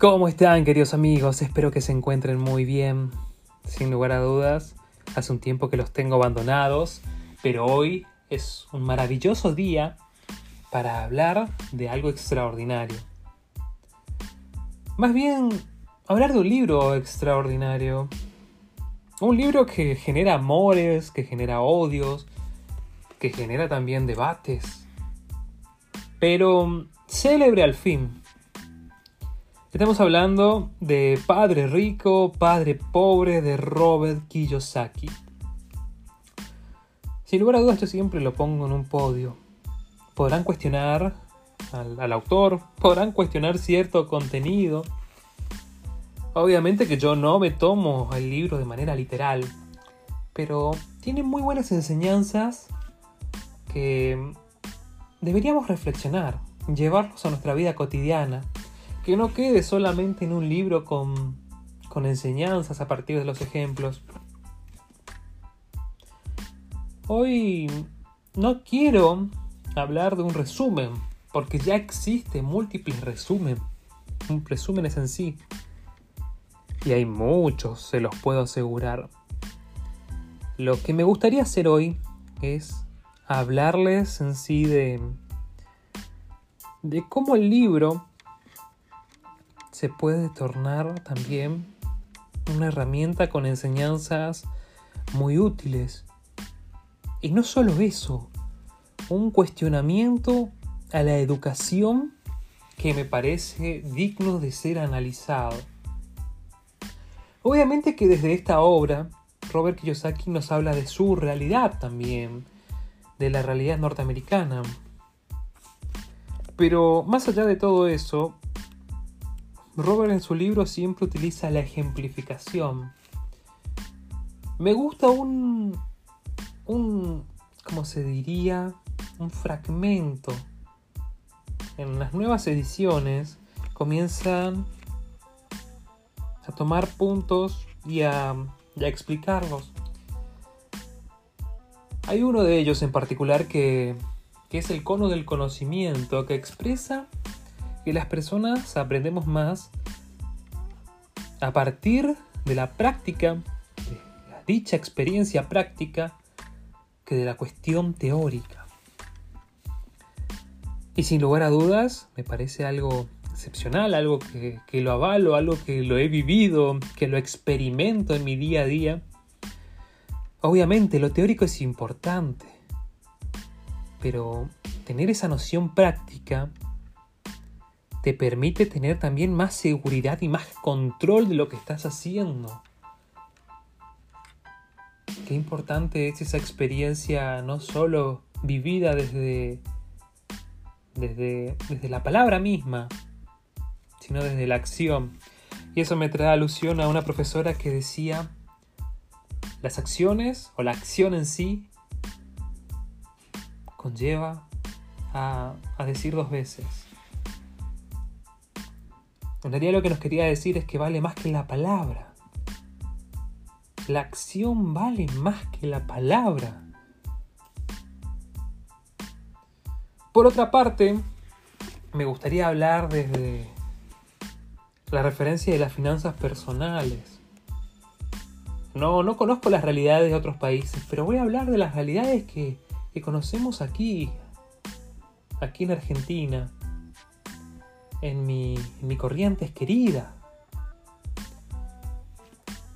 ¿Cómo están queridos amigos? Espero que se encuentren muy bien. Sin lugar a dudas, hace un tiempo que los tengo abandonados, pero hoy es un maravilloso día para hablar de algo extraordinario. Más bien, hablar de un libro extraordinario. Un libro que genera amores, que genera odios, que genera también debates. Pero célebre al fin. Estamos hablando de Padre Rico, Padre Pobre de Robert Kiyosaki. Sin lugar a dudas, yo siempre lo pongo en un podio. Podrán cuestionar al, al autor, podrán cuestionar cierto contenido. Obviamente que yo no me tomo el libro de manera literal, pero tiene muy buenas enseñanzas que deberíamos reflexionar, llevarlos a nuestra vida cotidiana que no quede solamente en un libro con, con enseñanzas a partir de los ejemplos. Hoy no quiero hablar de un resumen, porque ya existen múltiples resúmenes, resúmenes en sí. Y hay muchos, se los puedo asegurar. Lo que me gustaría hacer hoy es hablarles en sí de, de cómo el libro se puede tornar también una herramienta con enseñanzas muy útiles. Y no solo eso, un cuestionamiento a la educación que me parece digno de ser analizado. Obviamente que desde esta obra, Robert Kiyosaki nos habla de su realidad también, de la realidad norteamericana. Pero más allá de todo eso, Robert en su libro siempre utiliza la ejemplificación. Me gusta un, un, ¿cómo se diría? Un fragmento. En las nuevas ediciones comienzan a tomar puntos y a, a explicarlos. Hay uno de ellos en particular que, que es el cono del conocimiento, que expresa que las personas aprendemos más a partir de la práctica, de dicha experiencia práctica, que de la cuestión teórica. Y sin lugar a dudas, me parece algo excepcional, algo que, que, lo avalo, algo que lo he vivido, que lo experimento en mi día a día. Obviamente, lo teórico es importante, pero tener esa noción práctica te permite tener también más seguridad y más control de lo que estás haciendo. Qué importante es esa experiencia no solo vivida desde, desde, desde la palabra misma, sino desde la acción. Y eso me trae alusión a una profesora que decía, las acciones o la acción en sí conlleva a, a decir dos veces, en realidad lo que nos quería decir es que vale más que la palabra. La acción vale más que la palabra. Por otra parte, me gustaría hablar desde la referencia de las finanzas personales. No, no conozco las realidades de otros países, pero voy a hablar de las realidades que, que conocemos aquí, aquí en Argentina en mi, en mi corriente querida.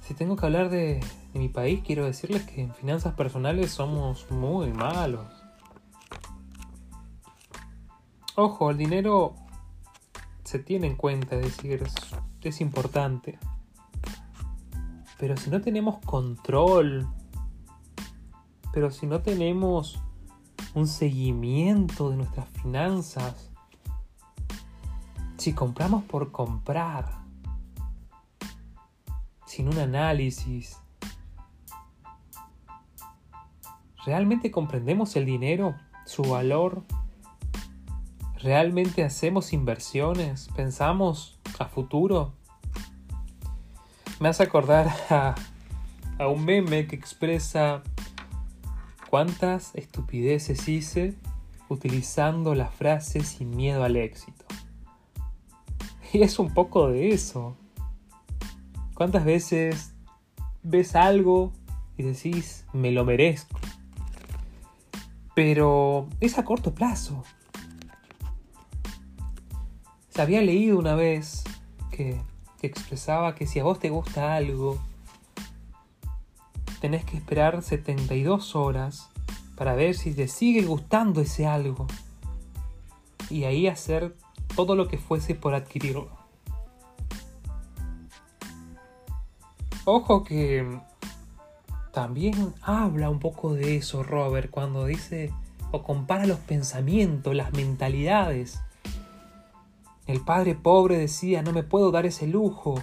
Si tengo que hablar de, mi país, quiero decirles que en finanzas personales somos muy malos. Ojo, el dinero se tiene en cuenta, es decir, es, es importante. Pero si no tenemos control, pero si no tenemos un seguimiento de nuestras finanzas, si compramos por comprar, sin un análisis, ¿realmente comprendemos el dinero, su valor? ¿Realmente hacemos inversiones? ¿Pensamos a futuro? Me hace acordar a, un meme que expresa cuántas estupideces hice utilizando la frase sin miedo al éxito. Y es un poco de eso. ¿Cuántas veces ves algo y decís, me lo merezco? Pero es a corto plazo. Se había leído una vez que, que expresaba que si a vos te gusta algo, tenés que esperar 72 horas para ver si te sigue gustando ese algo. Y ahí hacer todo lo que fuese por adquirirlo. Ojo que también habla un poco de eso Robert cuando dice o compara los pensamientos, las mentalidades. El padre pobre decía, no me puedo dar ese lujo,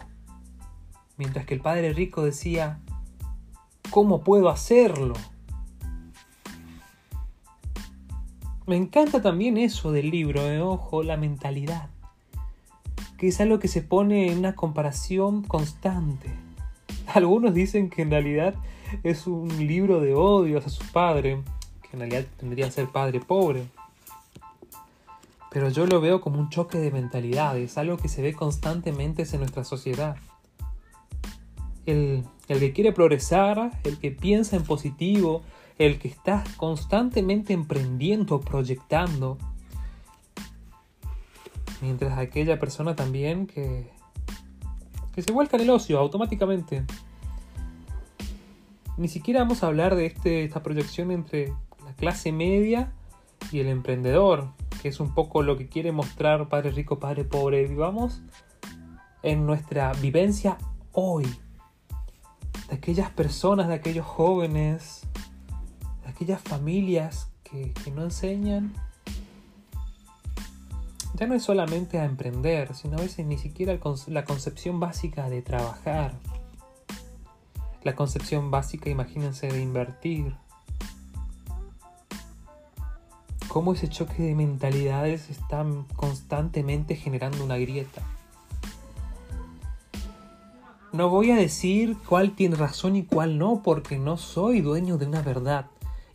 mientras que el padre rico decía, ¿Cómo puedo hacerlo? Me encanta también eso del libro, de eh, ojo, la mentalidad, que es algo que se pone en una comparación constante. Algunos dicen que en realidad es un libro de odios a su padre, que en realidad tendría que ser padre pobre. Pero yo lo veo como un choque de mentalidades, algo que se ve constantemente en nuestra sociedad el, que quiere progresar, el que piensa en positivo, el que está constantemente emprendiendo, proyectando. Mientras aquella persona también que, que se vuelca en el ocio automáticamente. Ni siquiera vamos a hablar de este, esta proyección entre la clase media y el emprendedor, que es un poco lo que quiere mostrar Padre Rico, Padre Pobre. Vivamos en nuestra vivencia hoy, de aquellas personas, de aquellos jóvenes, aquellas familias que, no enseñan. Ya no es solamente a emprender, sino a veces ni siquiera la concepción básica de trabajar. La concepción básica, imagínense, de invertir. Cómo ese choque de mentalidades está constantemente generando una grieta. No voy a decir cuál tiene razón y cuál no, porque no soy dueño de una verdad.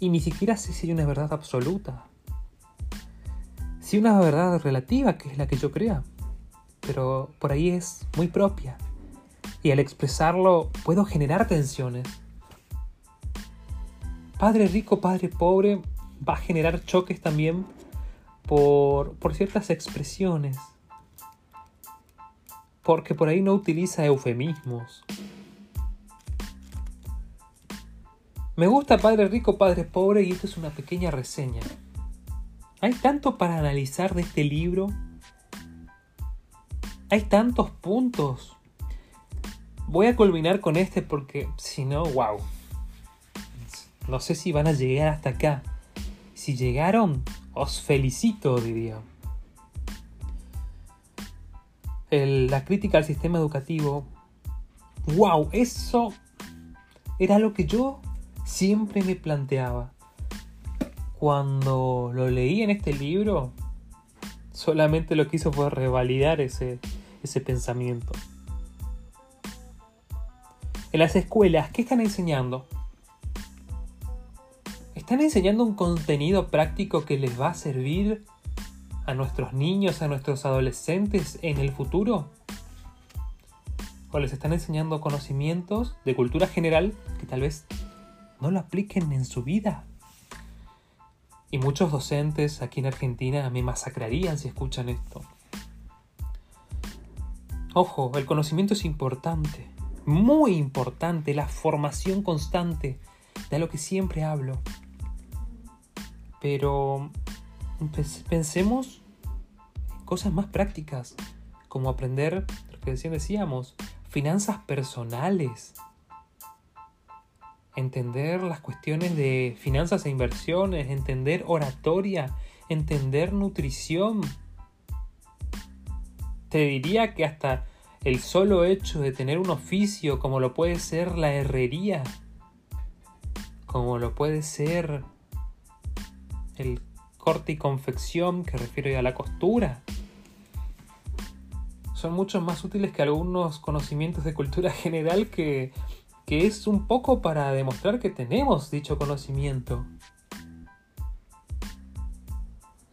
Y ni siquiera sé si hay una verdad absoluta. Sí una verdad relativa, que es la que yo crea. Pero por ahí es muy propia. Y al expresarlo puedo generar tensiones. Padre rico, padre pobre va a generar choques también por, por ciertas expresiones porque por ahí no utiliza eufemismos. Me gusta Padre Rico, Padre Pobre y esta es una pequeña reseña. Hay tanto para analizar de este libro. Hay tantos puntos. Voy a culminar con este porque si no, wow. No sé si van a llegar hasta acá. Si llegaron, os felicito, diría la crítica al sistema educativo, wow, eso era lo que yo siempre me planteaba. Cuando lo leí en este libro, solamente lo que hizo fue revalidar ese, ese pensamiento. En las escuelas, ¿qué están enseñando? ¿Están enseñando un contenido práctico que les va a servir a nuestros niños, a nuestros adolescentes en el futuro? ¿O les están enseñando conocimientos de cultura general que tal vez no lo apliquen en su vida? Y muchos docentes aquí en Argentina me masacrarían si escuchan esto. Ojo, el conocimiento es importante, muy importante, la formación constante, de lo que siempre hablo. Pero pensemos en cosas más prácticas, como aprender, lo que decíamos, finanzas personales, entender las cuestiones de finanzas e inversiones, entender oratoria, entender nutrición. Te diría que hasta el solo hecho de tener un oficio como lo puede ser la herrería, como lo puede ser el corte y confección, que refiere a la costura. Son mucho más útiles que algunos conocimientos de cultura general que, que es un poco para demostrar que tenemos dicho conocimiento.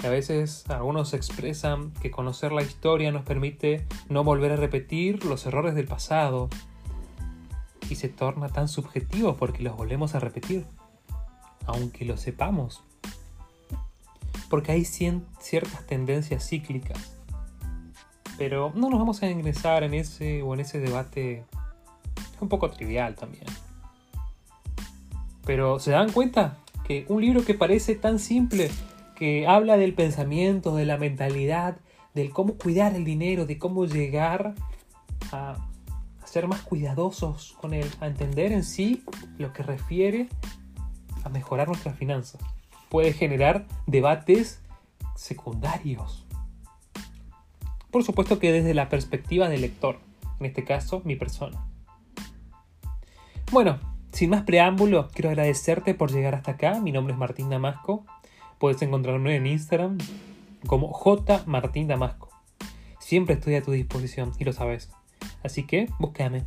A veces algunos expresan que conocer la historia nos permite no volver a repetir los errores del pasado. Y se torna tan subjetivo porque los volvemos a repetir, aunque lo sepamos. Porque hay ciertas tendencias cíclicas. Pero no nos vamos a ingresar en ese o en ese debate un poco trivial también. Pero ¿se dan cuenta que un libro que parece tan simple que habla del pensamiento, de la mentalidad, del cómo cuidar el dinero, de cómo llegar a, ser más cuidadosos con él, a entender en sí lo que refiere a mejorar nuestras finanzas. Puede generar debates secundarios. Por supuesto que desde la perspectiva del lector, en este caso mi persona. Bueno, sin más preámbulos, quiero agradecerte por llegar hasta acá. Mi nombre es Martín Damasco Puedes encontrarme en Instagram como J. Martín Damasco. Siempre estoy a tu disposición y lo sabes. Así que búscame.